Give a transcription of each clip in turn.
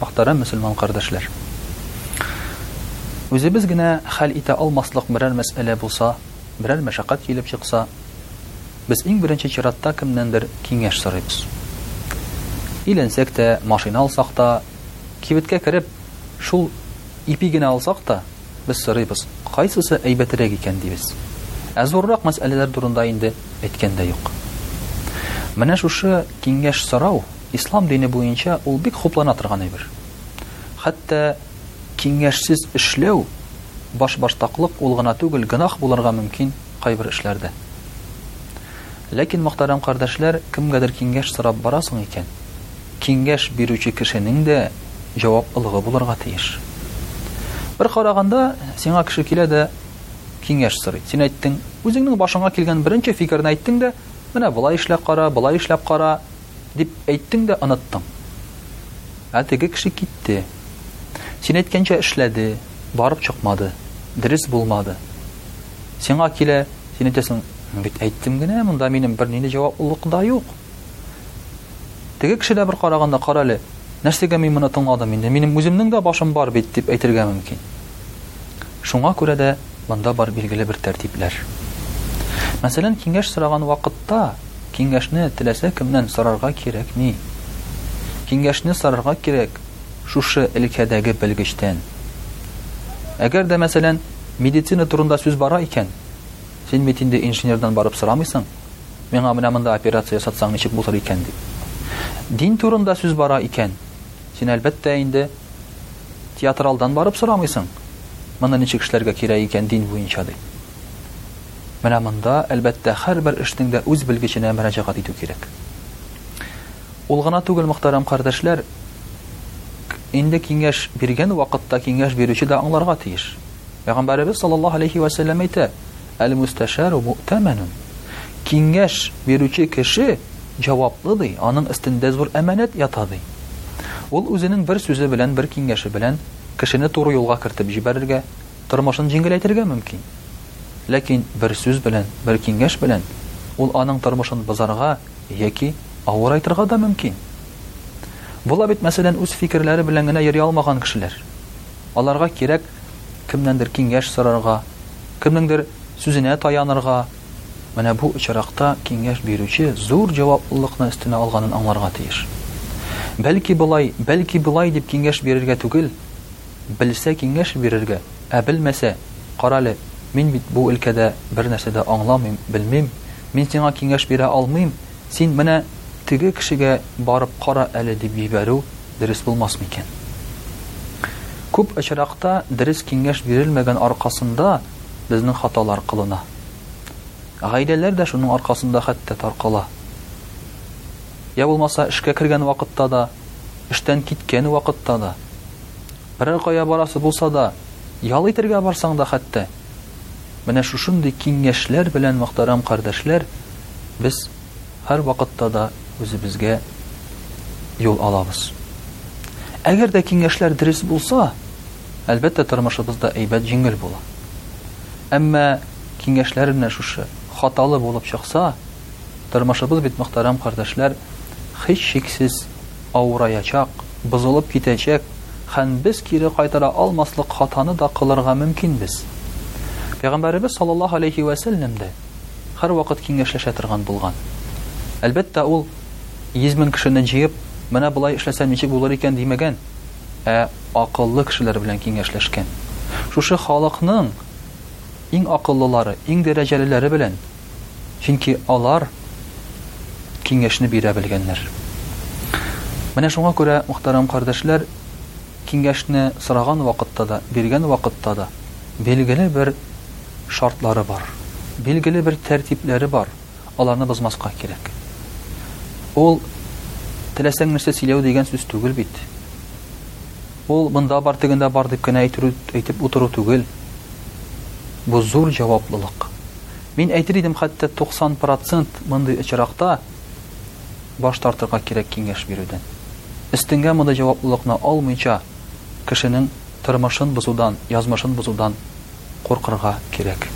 Мохтарәм мөселман кардәшләр! Үзебез генә хәл итә алмаслык берәр мәсьәлә булса, берәр мәшәкать килеп чыкса, без иң беренче чиратта кемнәндер киңәш сорыйбыз. Өйләнсәк тә, машина алсак та, кибеткә кереп, шул ипи генә алсак та, без сорыйбыз, кайсысы әйбәтерәк икән, дибез. Ә зуррак мәсьәләләр турында инде әйткән дә юк. Менә шушы киңәш сорау, Ислам дине буенча ул бик хуплана торган әйбер. Хәтта киңәшсез эшләү, башбаштаклык ул гына түгел, гөнаһ булырга мөмкин кайбер эшләрдә. Ләкин, мөхтәрәм кардәшләр, кемгәдер киңәш сорап барасың икән, киңәш бирүче кешенең дә җаваплылыгы булырга тиеш. Бер караганда, сиңа кеше килә дә киңәш сорый. Син әйттең, үзеңнең башыңа килгән беренче фикерне әйттең дә, менә болай эшләп кара, болай эшләп кара, Дип әйттең дә оныттың. Ә теге кеше китте. Син әйткәнчә эшләде, барып чыкмады, дөрес булмады. Сиңа килә, син әйтәсең, бит әйттем генә, монда минем бер нинди җаваплылык да юк. Теге кеше дә бер караганда кара әле, нәрсәгә мин моны тыңладым инде, минем үземнең дә башым бар бит дип әйтергә мөмкин. Шуңа күрә дә монда бар билгеле бер тәртипләр. Мәсәлән, киңәш сораган вакытта, киңәшне теләсә кемнән сорарга кирәкми. Киңәшне сорарга кирәк шушы өлкәдәге белгечтән. Әгәр дә, мәсәлән, медицина турында сүз бара икән, син бит инде инженердан барып сорамыйсың, миңа менә монда операция ясатсаң ничек булыр икән дип. Дин турында сүз бара икән, Син, әлбәттә инде, театралдан барып сорамыйсың, моны ничек эшләргә кирәк икән дин буенча, ди. Менә монда, әлбәттә, һәрбер эшнең дә үз белгеченә мөрәҗәгать итү кирәк. Ул гына түгел, мөхтәрәм кардәшләр, инде киңәш биргән вакытта киңәш бирүче дә аңларга тиеш. Пәйгамбәребез саллаллаһу алейһи вә сәлләм әйтә, Әл-мөстәшару мөэтәмәнун, киңәш бирүче кеше җаваплы, ди, аның өстендә зур әманәт ята, ди. Ул үзенең бер сүзе белән, бер киңәше белән кешене туры юлга кертеп җибәрергә, тормышын җиңеләйтергә мөмкин. Ләкин бер сүз белән, бер киңәш белән ул аның тормышын бозарга яки авырайтырга да мөмкин. Була бит, мәсәлән, үз фикерләре белән генә йөри алмаган кешеләр. Аларга кирәк кемнәндер киңәш сорарга, кемнеңдер сүзенә таянырга, менә бу очракта киңәш бирүче зур җаваплылыкны өстенә алганын аңларга тиеш. Бәлки болай, бәлки болай дип киңәш бирергә түгел, белсә киңәш бирергә, ә белмәсә, карале, мин бит бу өлкәдә бернәрсә дә аңламыйм, белмим, мин сиңа киңәш бирә алмыйм, Син менә теге кешегә барып кара әле дип җибәрү дөрес булмас микән? Күп очракта дөрес киңәш бирелмәгән аркасында безнең хаталар кылына. Гаиләләр дә шуның аркасында хәтта таркала. Я булмаса эшкә кергән вакытта да, эштән киткән вакытта да, берәр кая барасы булса да, ял итергә барсаң да хәтта, Менә шушындый киңәшләр белән, мөхтәрәм кардәшләр, без һәрвакытта да үзебезгә юл алабыз. Әгәр дә киңәшләр дөрес булса, әлбәттә, тормышыбыз да әйбәт, җиңел була. Әмма киңәшләр менә шушы хаталы булып чыкса, тормышыбыз бит, мөхтәрәм кардәшләр, һичшиксез, авыраячак, бозылып китәчәк, хәм без кире кайтара алмаслык хатаны да кылырга мөмкинбез. Пәйгамбәребез саллаллаһу алейһи вә сәлләм дә һәрвакыт киңәшләшә торган булган. Әлбәттә, ул, йөз мең кешене җыеп, менә болай эшләсәм ничек булыр икән, димәгән, ә акыллы кешеләр белән киңәшләшкән. Шушы халыкның иң акыллылары, иң дәрәҗәлеләре белән. Чөнки алар киңәшне бирә белгәннәр. Менә шуңа күрә, мөхтәрәм кардәшләр, киңәшне сораган вакытта да, биргән вакытта да билгеле бер шартлары бар, билгеле бер тәртипләре бар, аларны бозмаска кирәк. Ул теләсәң нәрсә сөйләү дигән сүз түгел бит. Ул монда бар, тегендә бар дип кенә әйтеп утыру түгел. Бу зур җаваплылык. Мин әйтер идем хәтта 90 процент мондый очракта баш тартырга кирәк киңәш бирүдән. Өстеңгә мондый җаваплылыкны алмыйча, кешенең тормышын бозудан, язмышын бозудан куркырга кирәк.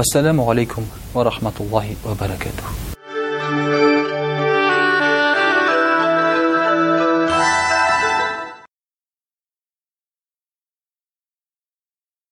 Вәссәламү галәйкүм вә рахматуллаһи вә бәрәкәтүһ.